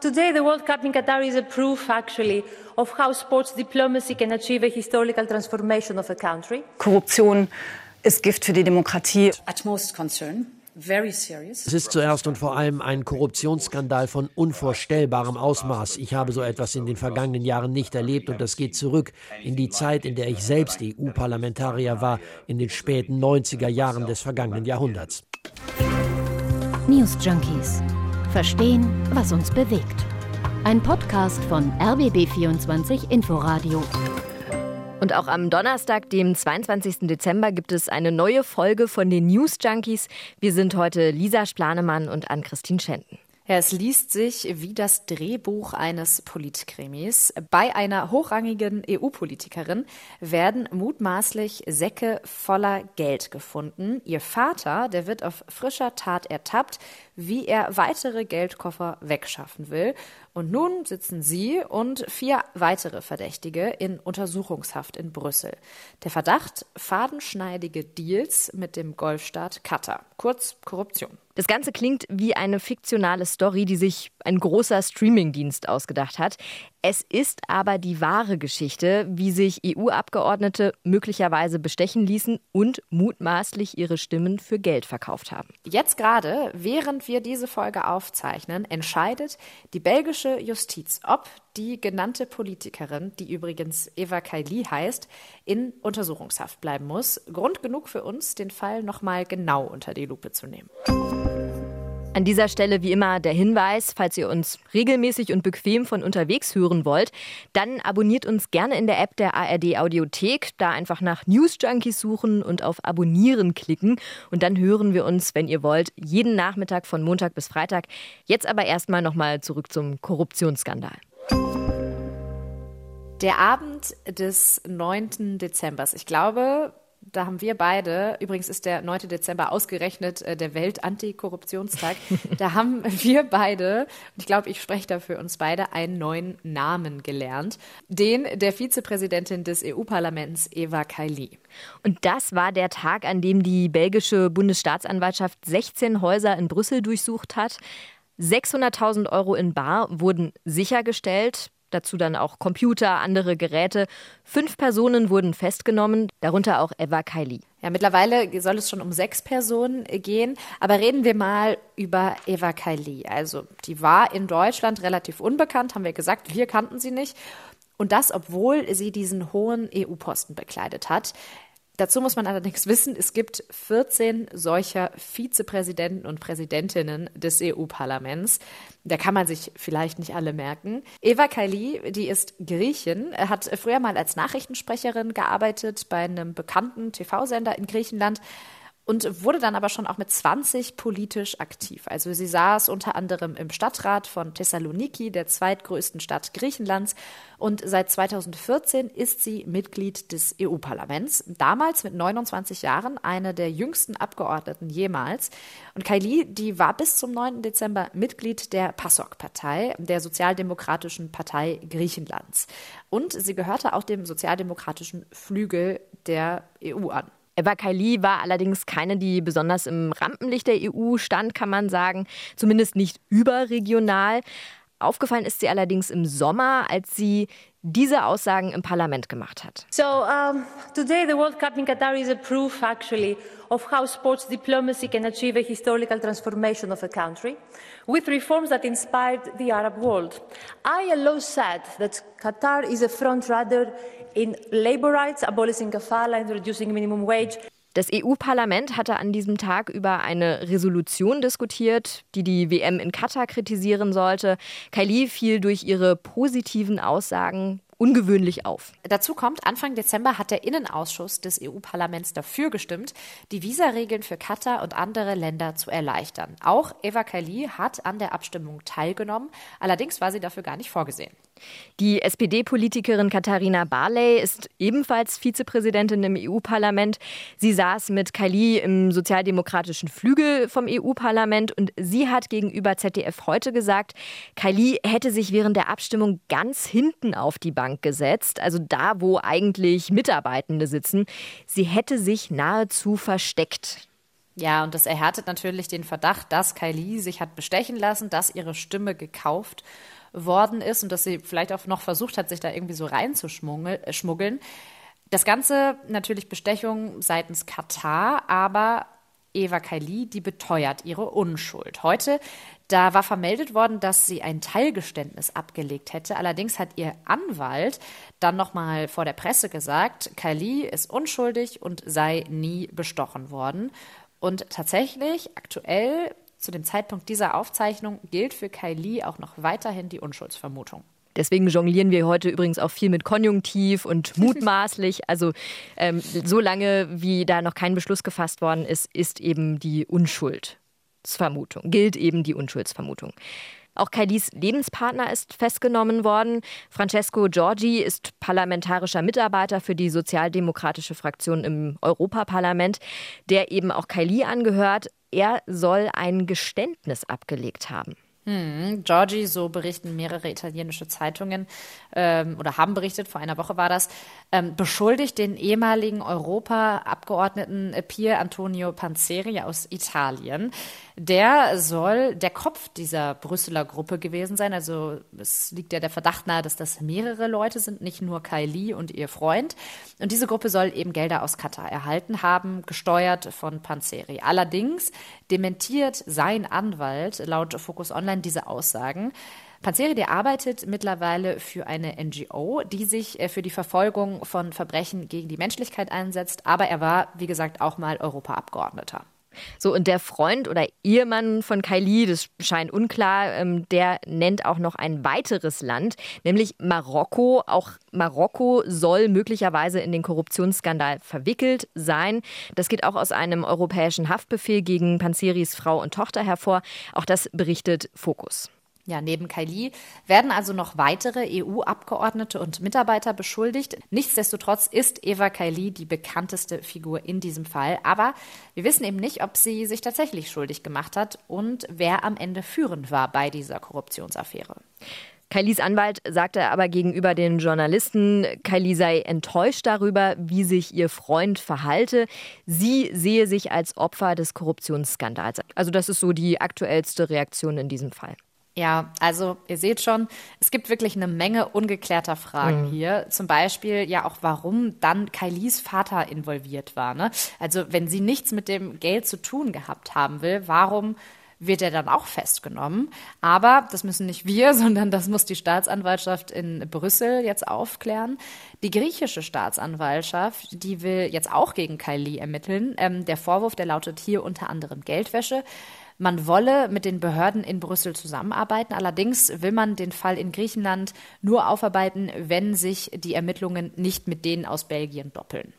Today, the World Cup in Qatar is a proof, actually, of how sports diplomacy can achieve a historical transformation of a country. Korruption ist Gift für die Demokratie. Utmost concern. Es ist zuerst und vor allem ein Korruptionsskandal von unvorstellbarem Ausmaß. Ich habe so etwas in den vergangenen Jahren nicht erlebt und das geht zurück in die Zeit, in der ich selbst EU-Parlamentarier war, in den späten 90er Jahren des vergangenen Jahrhunderts. News Junkies Verstehen, was uns bewegt. Ein Podcast von RBB24 Inforadio. Und auch am Donnerstag, dem 22. Dezember, gibt es eine neue Folge von den News Junkies. Wir sind heute Lisa Splanemann und Ann-Christine Schenten. Ja, es liest sich wie das Drehbuch eines Politkrimis. Bei einer hochrangigen EU-Politikerin werden mutmaßlich Säcke voller Geld gefunden. Ihr Vater, der wird auf frischer Tat ertappt, wie er weitere Geldkoffer wegschaffen will. Und nun sitzen sie und vier weitere Verdächtige in Untersuchungshaft in Brüssel. Der Verdacht fadenschneidige Deals mit dem Golfstaat Katar, kurz Korruption. Das Ganze klingt wie eine fiktionale Story, die sich ein großer Streamingdienst ausgedacht hat. Es ist aber die wahre Geschichte, wie sich EU-Abgeordnete möglicherweise bestechen ließen und mutmaßlich ihre Stimmen für Geld verkauft haben. Jetzt gerade, während wir diese Folge aufzeichnen, entscheidet die belgische Justiz, ob die genannte Politikerin, die übrigens Eva Kaili heißt, in Untersuchungshaft bleiben muss. Grund genug für uns, den Fall nochmal genau unter die Lupe zu nehmen. An dieser Stelle wie immer der Hinweis, falls ihr uns regelmäßig und bequem von unterwegs hören wollt, dann abonniert uns gerne in der App der ARD Audiothek, da einfach nach News Junkies suchen und auf Abonnieren klicken und dann hören wir uns, wenn ihr wollt, jeden Nachmittag von Montag bis Freitag. Jetzt aber erstmal nochmal zurück zum Korruptionsskandal. Der Abend des 9. Dezember. Ich glaube, da haben wir beide, übrigens ist der 9. Dezember ausgerechnet äh, der Welt-Antikorruptionstag, da haben wir beide, und ich glaube, ich spreche da für uns beide, einen neuen Namen gelernt, den der Vizepräsidentin des EU-Parlaments Eva Kaili. Und das war der Tag, an dem die belgische Bundesstaatsanwaltschaft 16 Häuser in Brüssel durchsucht hat. 600.000 Euro in Bar wurden sichergestellt dazu dann auch Computer, andere Geräte. Fünf Personen wurden festgenommen, darunter auch Eva Kaili. Ja, mittlerweile soll es schon um sechs Personen gehen. Aber reden wir mal über Eva Kaili. Also, die war in Deutschland relativ unbekannt, haben wir gesagt. Wir kannten sie nicht. Und das, obwohl sie diesen hohen EU-Posten bekleidet hat. Dazu muss man allerdings wissen, es gibt 14 solcher Vizepräsidenten und Präsidentinnen des EU-Parlaments. Da kann man sich vielleicht nicht alle merken. Eva Kaili, die ist Griechin, hat früher mal als Nachrichtensprecherin gearbeitet bei einem bekannten TV-Sender in Griechenland und wurde dann aber schon auch mit 20 politisch aktiv. Also sie saß unter anderem im Stadtrat von Thessaloniki, der zweitgrößten Stadt Griechenlands, und seit 2014 ist sie Mitglied des EU-Parlaments. Damals mit 29 Jahren eine der jüngsten Abgeordneten jemals. Und Kaili, die war bis zum 9. Dezember Mitglied der PASOK-Partei, der Sozialdemokratischen Partei Griechenlands. Und sie gehörte auch dem sozialdemokratischen Flügel der EU an. Eva Kaili war allerdings keine, die besonders im Rampenlicht der EU stand, kann man sagen, zumindest nicht überregional. Aufgefallen ist sie allerdings im Sommer, als sie diese Aussagen im Parlament gemacht hat. So um, today the World Cup in Qatar is a proof actually of how sports diplomacy can achieve a historical transformation of a country with reforms that inspired the Arab world. I alone said that Qatar is a front runner in labor rights, abolishing kafala, introducing minimum wage. Das EU-Parlament hatte an diesem Tag über eine Resolution diskutiert, die die WM in Katar kritisieren sollte. Kaili fiel durch ihre positiven Aussagen ungewöhnlich auf. Dazu kommt, Anfang Dezember hat der Innenausschuss des EU-Parlaments dafür gestimmt, die Visaregeln für Katar und andere Länder zu erleichtern. Auch Eva Kaili hat an der Abstimmung teilgenommen, allerdings war sie dafür gar nicht vorgesehen. Die SPD-Politikerin Katharina Barley ist ebenfalls Vizepräsidentin im EU-Parlament. Sie saß mit Kaili im sozialdemokratischen Flügel vom EU-Parlament und sie hat gegenüber ZDF heute gesagt, Kaili hätte sich während der Abstimmung ganz hinten auf die Bank gesetzt, also da, wo eigentlich Mitarbeitende sitzen. Sie hätte sich nahezu versteckt. Ja, und das erhärtet natürlich den Verdacht, dass Kylie sich hat bestechen lassen, dass ihre Stimme gekauft worden ist und dass sie vielleicht auch noch versucht hat, sich da irgendwie so reinzuschmuggeln. Äh, das Ganze natürlich Bestechung seitens Katar, aber Eva Kaili, die beteuert ihre Unschuld. Heute, da war vermeldet worden, dass sie ein Teilgeständnis abgelegt hätte. Allerdings hat ihr Anwalt dann nochmal vor der Presse gesagt, Kaili ist unschuldig und sei nie bestochen worden. Und tatsächlich, aktuell, zu dem Zeitpunkt dieser Aufzeichnung, gilt für Kylie auch noch weiterhin die Unschuldsvermutung. Deswegen jonglieren wir heute übrigens auch viel mit Konjunktiv und mutmaßlich. Also ähm, so lange, wie da noch kein Beschluss gefasst worden ist, ist eben die Unschuldsvermutung, gilt eben die Unschuldsvermutung. Auch Kailis Lebenspartner ist festgenommen worden. Francesco Giorgi ist parlamentarischer Mitarbeiter für die sozialdemokratische Fraktion im Europaparlament, der eben auch Kaili angehört. Er soll ein Geständnis abgelegt haben. Hm, Giorgi, so berichten mehrere italienische Zeitungen ähm, oder haben berichtet, vor einer Woche war das, ähm, beschuldigt den ehemaligen Europaabgeordneten Pier Antonio Panzeri aus Italien. Der soll der Kopf dieser Brüsseler Gruppe gewesen sein. Also es liegt ja der Verdacht nahe, dass das mehrere Leute sind, nicht nur Kylie und ihr Freund. Und diese Gruppe soll eben Gelder aus Katar erhalten haben, gesteuert von Panzeri. Allerdings dementiert sein Anwalt laut Focus Online diese Aussagen. Panzeri, der arbeitet mittlerweile für eine NGO, die sich äh, für die Verfolgung von Verbrechen gegen die Menschlichkeit einsetzt. Aber er war, wie gesagt, auch mal Europaabgeordneter. So, und der Freund oder Ehemann von Kylie, das scheint unklar, ähm, der nennt auch noch ein weiteres Land, nämlich Marokko. Auch Marokko soll möglicherweise in den Korruptionsskandal verwickelt sein. Das geht auch aus einem europäischen Haftbefehl gegen Panzeris Frau und Tochter hervor. Auch das berichtet Focus. Ja, neben Kaili werden also noch weitere EU-Abgeordnete und Mitarbeiter beschuldigt. Nichtsdestotrotz ist Eva Kaili die bekannteste Figur in diesem Fall. Aber wir wissen eben nicht, ob sie sich tatsächlich schuldig gemacht hat und wer am Ende führend war bei dieser Korruptionsaffäre. Kailis Anwalt sagte aber gegenüber den Journalisten, Kylie sei enttäuscht darüber, wie sich ihr Freund verhalte. Sie sehe sich als Opfer des Korruptionsskandals. Also das ist so die aktuellste Reaktion in diesem Fall. Ja, also ihr seht schon, es gibt wirklich eine Menge ungeklärter Fragen mhm. hier. Zum Beispiel ja auch, warum dann Kylies Vater involviert war. Ne? Also wenn sie nichts mit dem Geld zu tun gehabt haben will, warum wird er dann auch festgenommen. Aber das müssen nicht wir, sondern das muss die Staatsanwaltschaft in Brüssel jetzt aufklären. Die griechische Staatsanwaltschaft, die will jetzt auch gegen Kylie ermitteln. Ähm, der Vorwurf, der lautet hier unter anderem Geldwäsche. Man wolle mit den Behörden in Brüssel zusammenarbeiten. Allerdings will man den Fall in Griechenland nur aufarbeiten, wenn sich die Ermittlungen nicht mit denen aus Belgien doppeln.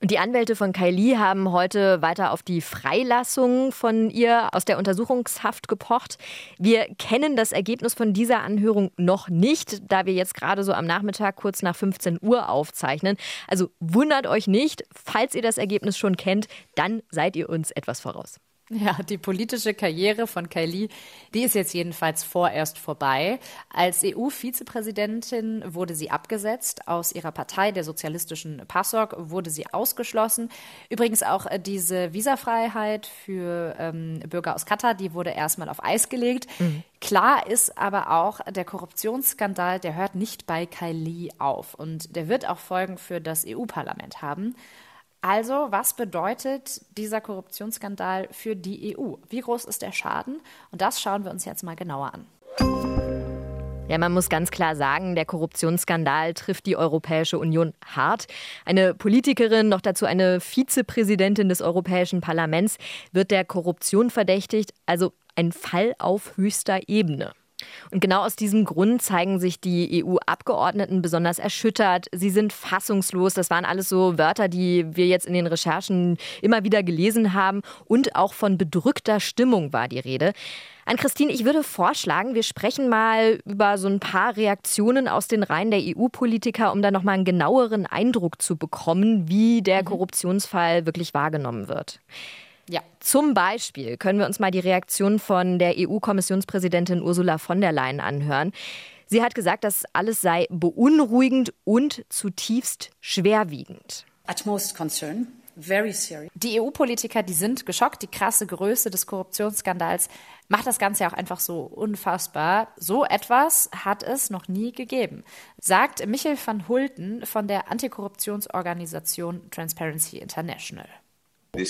Und die Anwälte von Kylie haben heute weiter auf die Freilassung von ihr aus der Untersuchungshaft gepocht. Wir kennen das Ergebnis von dieser Anhörung noch nicht, da wir jetzt gerade so am Nachmittag kurz nach 15 Uhr aufzeichnen. Also wundert euch nicht, falls ihr das Ergebnis schon kennt, dann seid ihr uns etwas voraus. Ja, die politische Karriere von Kylie, die ist jetzt jedenfalls vorerst vorbei. Als EU-Vizepräsidentin wurde sie abgesetzt. Aus ihrer Partei, der sozialistischen PASOK, wurde sie ausgeschlossen. Übrigens auch äh, diese Visafreiheit für ähm, Bürger aus Katar, die wurde erstmal auf Eis gelegt. Mhm. Klar ist aber auch, der Korruptionsskandal, der hört nicht bei Kylie auf. Und der wird auch Folgen für das EU-Parlament haben. Also, was bedeutet dieser Korruptionsskandal für die EU? Wie groß ist der Schaden? Und das schauen wir uns jetzt mal genauer an. Ja, man muss ganz klar sagen, der Korruptionsskandal trifft die Europäische Union hart. Eine Politikerin, noch dazu eine Vizepräsidentin des Europäischen Parlaments, wird der Korruption verdächtigt. Also ein Fall auf höchster Ebene. Und genau aus diesem Grund zeigen sich die EU-Abgeordneten besonders erschüttert. Sie sind fassungslos. Das waren alles so Wörter, die wir jetzt in den Recherchen immer wieder gelesen haben. Und auch von bedrückter Stimmung war die Rede. An Christine, ich würde vorschlagen, wir sprechen mal über so ein paar Reaktionen aus den Reihen der EU-Politiker, um da nochmal einen genaueren Eindruck zu bekommen, wie der mhm. Korruptionsfall wirklich wahrgenommen wird. Ja. Zum Beispiel können wir uns mal die Reaktion von der EU-Kommissionspräsidentin Ursula von der Leyen anhören. Sie hat gesagt, das alles sei beunruhigend und zutiefst schwerwiegend. Utmost concern Die EU-Politiker, die sind geschockt. Die krasse Größe des Korruptionsskandals macht das Ganze auch einfach so unfassbar. So etwas hat es noch nie gegeben, sagt Michael van Hulten von der Antikorruptionsorganisation Transparency International. Uh,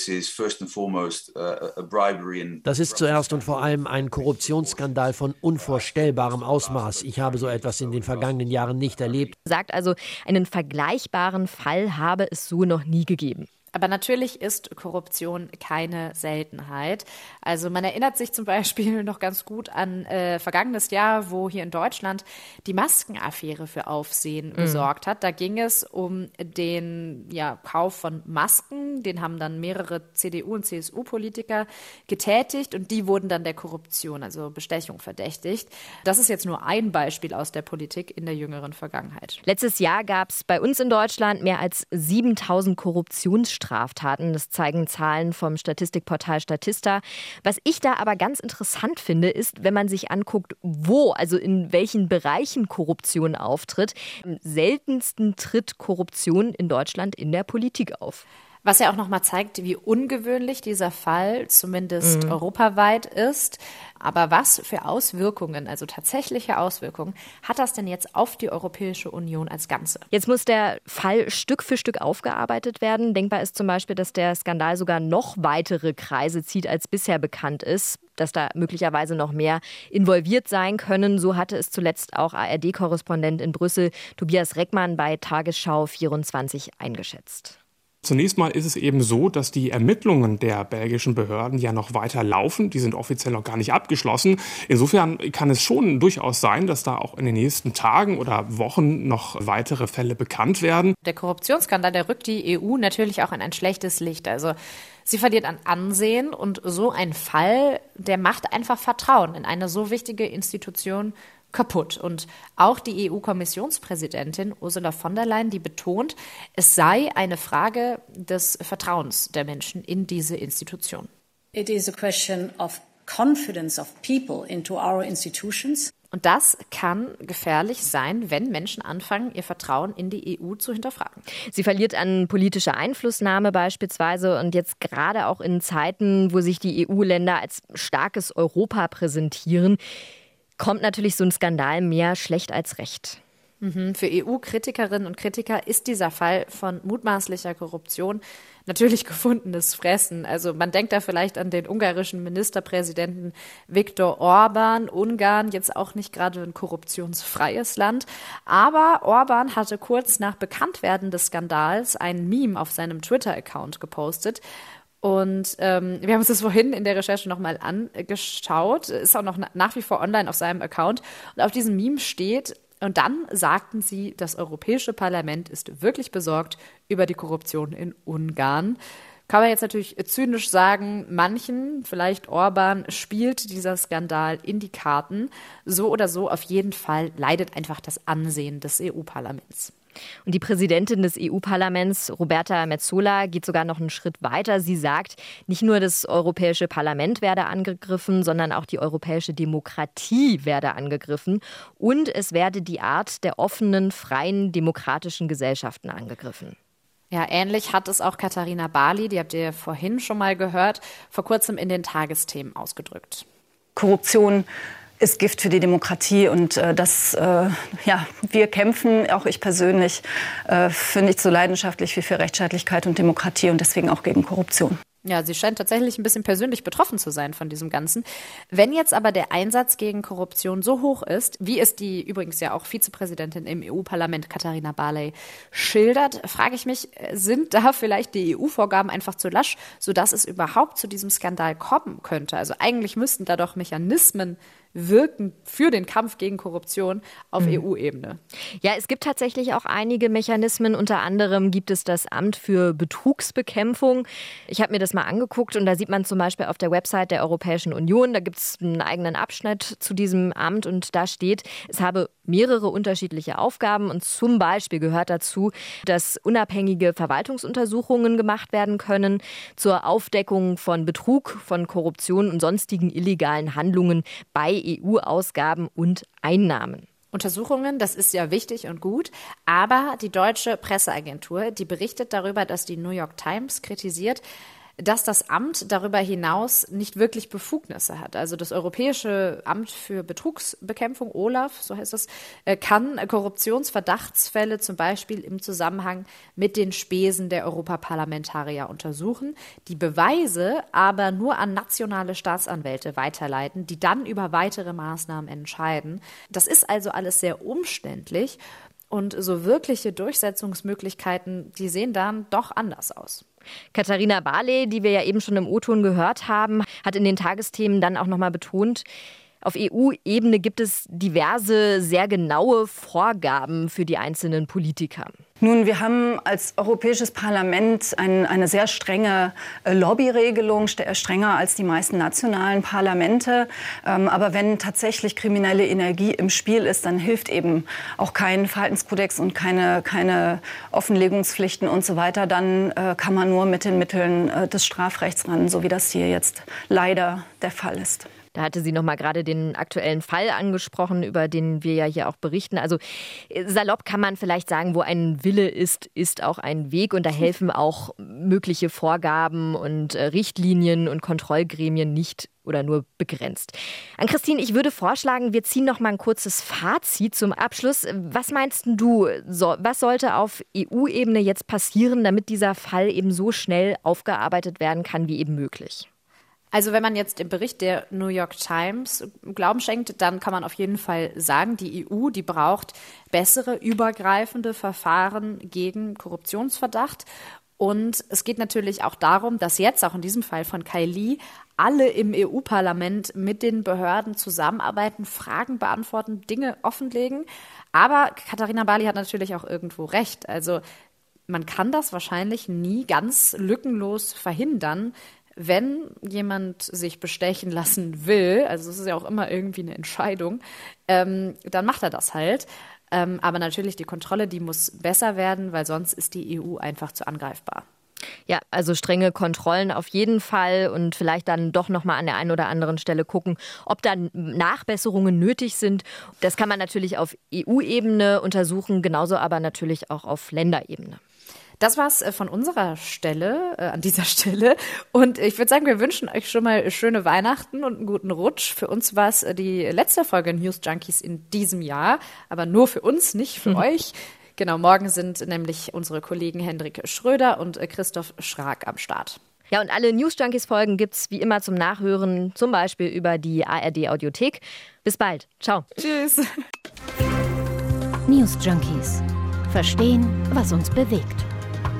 das ist zuerst und vor allem ein Korruptionsskandal von unvorstellbarem Ausmaß. Ich habe so etwas in den vergangenen Jahren nicht erlebt. Sagt also, einen vergleichbaren Fall habe es so noch nie gegeben. Aber natürlich ist Korruption keine Seltenheit. Also man erinnert sich zum Beispiel noch ganz gut an äh, vergangenes Jahr, wo hier in Deutschland die Maskenaffäre für Aufsehen mhm. gesorgt hat. Da ging es um den ja, Kauf von Masken. Den haben dann mehrere CDU- und CSU-Politiker getätigt und die wurden dann der Korruption, also Bestechung, verdächtigt. Das ist jetzt nur ein Beispiel aus der Politik in der jüngeren Vergangenheit. Letztes Jahr gab es bei uns in Deutschland mehr als 7000 Korruptionsstrafen. Straftaten. Das zeigen Zahlen vom Statistikportal Statista. Was ich da aber ganz interessant finde, ist, wenn man sich anguckt, wo, also in welchen Bereichen Korruption auftritt. Am seltensten tritt Korruption in Deutschland in der Politik auf. Was ja auch nochmal zeigt, wie ungewöhnlich dieser Fall zumindest mhm. europaweit ist. Aber was für Auswirkungen, also tatsächliche Auswirkungen, hat das denn jetzt auf die Europäische Union als Ganze? Jetzt muss der Fall Stück für Stück aufgearbeitet werden. Denkbar ist zum Beispiel, dass der Skandal sogar noch weitere Kreise zieht, als bisher bekannt ist dass da möglicherweise noch mehr involviert sein können. So hatte es zuletzt auch ARD-Korrespondent in Brüssel Tobias Reckmann bei Tagesschau 24 eingeschätzt. Zunächst mal ist es eben so, dass die Ermittlungen der belgischen Behörden ja noch weiter laufen. Die sind offiziell noch gar nicht abgeschlossen. Insofern kann es schon durchaus sein, dass da auch in den nächsten Tagen oder Wochen noch weitere Fälle bekannt werden. Der Korruptionsskandal, der rückt die EU natürlich auch in ein schlechtes Licht. Also sie verliert an Ansehen und so ein Fall, der macht einfach Vertrauen in eine so wichtige Institution kaputt. Und auch die EU-Kommissionspräsidentin Ursula von der Leyen, die betont, es sei eine Frage des Vertrauens der Menschen in diese Institution. It is a question of confidence of people into our institutions. Und das kann gefährlich sein, wenn Menschen anfangen, ihr Vertrauen in die EU zu hinterfragen. Sie verliert an politischer Einflussnahme beispielsweise und jetzt gerade auch in Zeiten, wo sich die EU-Länder als starkes Europa präsentieren, kommt natürlich so ein Skandal mehr schlecht als recht. Mhm. Für EU-Kritikerinnen und Kritiker ist dieser Fall von mutmaßlicher Korruption natürlich gefundenes Fressen. Also man denkt da vielleicht an den ungarischen Ministerpräsidenten Viktor Orban. Ungarn jetzt auch nicht gerade ein korruptionsfreies Land. Aber Orban hatte kurz nach Bekanntwerden des Skandals ein Meme auf seinem Twitter-Account gepostet, und ähm, wir haben uns das vorhin in der Recherche nochmal angeschaut. Ist auch noch nach wie vor online auf seinem Account. Und auf diesem Meme steht, und dann sagten sie, das Europäische Parlament ist wirklich besorgt über die Korruption in Ungarn. Kann man jetzt natürlich zynisch sagen, manchen, vielleicht Orban, spielt dieser Skandal in die Karten. So oder so, auf jeden Fall leidet einfach das Ansehen des EU-Parlaments. Und die Präsidentin des EU-Parlaments, Roberta Metsola, geht sogar noch einen Schritt weiter. Sie sagt, nicht nur das Europäische Parlament werde angegriffen, sondern auch die europäische Demokratie werde angegriffen. Und es werde die Art der offenen, freien, demokratischen Gesellschaften angegriffen. Ja, ähnlich hat es auch Katharina Barley, die habt ihr vorhin schon mal gehört, vor kurzem in den Tagesthemen ausgedrückt. Korruption ist Gift für die Demokratie. Und äh, das, äh, ja, wir kämpfen, auch ich persönlich, äh, für nichts so leidenschaftlich wie für Rechtsstaatlichkeit und Demokratie und deswegen auch gegen Korruption. Ja, sie scheint tatsächlich ein bisschen persönlich betroffen zu sein von diesem Ganzen. Wenn jetzt aber der Einsatz gegen Korruption so hoch ist, wie es die übrigens ja auch Vizepräsidentin im EU-Parlament Katharina Barley schildert, frage ich mich, sind da vielleicht die EU-Vorgaben einfach zu lasch, sodass es überhaupt zu diesem Skandal kommen könnte? Also eigentlich müssten da doch Mechanismen wirken für den Kampf gegen Korruption auf mhm. EU-Ebene. Ja, es gibt tatsächlich auch einige Mechanismen. Unter anderem gibt es das Amt für Betrugsbekämpfung. Ich habe mir das mal angeguckt und da sieht man zum Beispiel auf der Website der Europäischen Union, da gibt es einen eigenen Abschnitt zu diesem Amt und da steht, es habe mehrere unterschiedliche Aufgaben und zum Beispiel gehört dazu, dass unabhängige Verwaltungsuntersuchungen gemacht werden können zur Aufdeckung von Betrug, von Korruption und sonstigen illegalen Handlungen bei EU-Ausgaben und Einnahmen. Untersuchungen, das ist ja wichtig und gut, aber die deutsche Presseagentur, die berichtet darüber, dass die New York Times kritisiert, dass das Amt darüber hinaus nicht wirklich Befugnisse hat. Also das Europäische Amt für Betrugsbekämpfung, OLAF, so heißt das, äh, kann Korruptionsverdachtsfälle zum Beispiel im Zusammenhang mit den Spesen der Europaparlamentarier untersuchen, die Beweise aber nur an nationale Staatsanwälte weiterleiten, die dann über weitere Maßnahmen entscheiden. Das ist also alles sehr umständlich und so wirkliche Durchsetzungsmöglichkeiten, die sehen dann doch anders aus. Katharina Barley, die wir ja eben schon im O-Ton gehört haben, hat in den Tagesthemen dann auch nochmal betont, auf EU-Ebene gibt es diverse, sehr genaue Vorgaben für die einzelnen Politiker. Nun, wir haben als Europäisches Parlament ein, eine sehr strenge äh, Lobbyregelung, strenger als die meisten nationalen Parlamente. Ähm, aber wenn tatsächlich kriminelle Energie im Spiel ist, dann hilft eben auch kein Verhaltenskodex und keine, keine Offenlegungspflichten und so weiter. Dann äh, kann man nur mit den Mitteln äh, des Strafrechts ran, so wie das hier jetzt leider der Fall ist. Da hatte sie noch mal gerade den aktuellen Fall angesprochen, über den wir ja hier auch berichten. Also äh, salopp kann man vielleicht sagen, wo ein Wille ist, ist auch ein Weg und da helfen auch mögliche Vorgaben und äh, Richtlinien und Kontrollgremien nicht oder nur begrenzt. An Christine, ich würde vorschlagen, wir ziehen noch mal ein kurzes Fazit zum Abschluss. Was meinst du, so, was sollte auf EU-Ebene jetzt passieren, damit dieser Fall eben so schnell aufgearbeitet werden kann wie eben möglich? Also wenn man jetzt dem Bericht der New York Times Glauben schenkt, dann kann man auf jeden Fall sagen, die EU, die braucht bessere, übergreifende Verfahren gegen Korruptionsverdacht. Und es geht natürlich auch darum, dass jetzt auch in diesem Fall von Kylie alle im EU-Parlament mit den Behörden zusammenarbeiten, Fragen beantworten, Dinge offenlegen. Aber Katharina Bali hat natürlich auch irgendwo recht. Also man kann das wahrscheinlich nie ganz lückenlos verhindern, wenn jemand sich bestechen lassen will, also es ist ja auch immer irgendwie eine Entscheidung, ähm, dann macht er das halt. Ähm, aber natürlich die Kontrolle, die muss besser werden, weil sonst ist die EU einfach zu angreifbar. Ja, also strenge Kontrollen auf jeden Fall und vielleicht dann doch noch mal an der einen oder anderen Stelle gucken, ob da Nachbesserungen nötig sind. Das kann man natürlich auf EU-Ebene untersuchen, genauso aber natürlich auch auf Länderebene. Das war's äh, von unserer Stelle, äh, an dieser Stelle. Und ich würde sagen, wir wünschen euch schon mal schöne Weihnachten und einen guten Rutsch. Für uns war es äh, die letzte Folge News Junkies in diesem Jahr, aber nur für uns, nicht für mhm. euch. Genau, morgen sind nämlich unsere Kollegen Hendrik Schröder und äh, Christoph Schrag am Start. Ja, und alle News Junkies Folgen gibt's wie immer zum Nachhören, zum Beispiel über die ARD Audiothek. Bis bald. Ciao. Tschüss. News Junkies. Verstehen, was uns bewegt.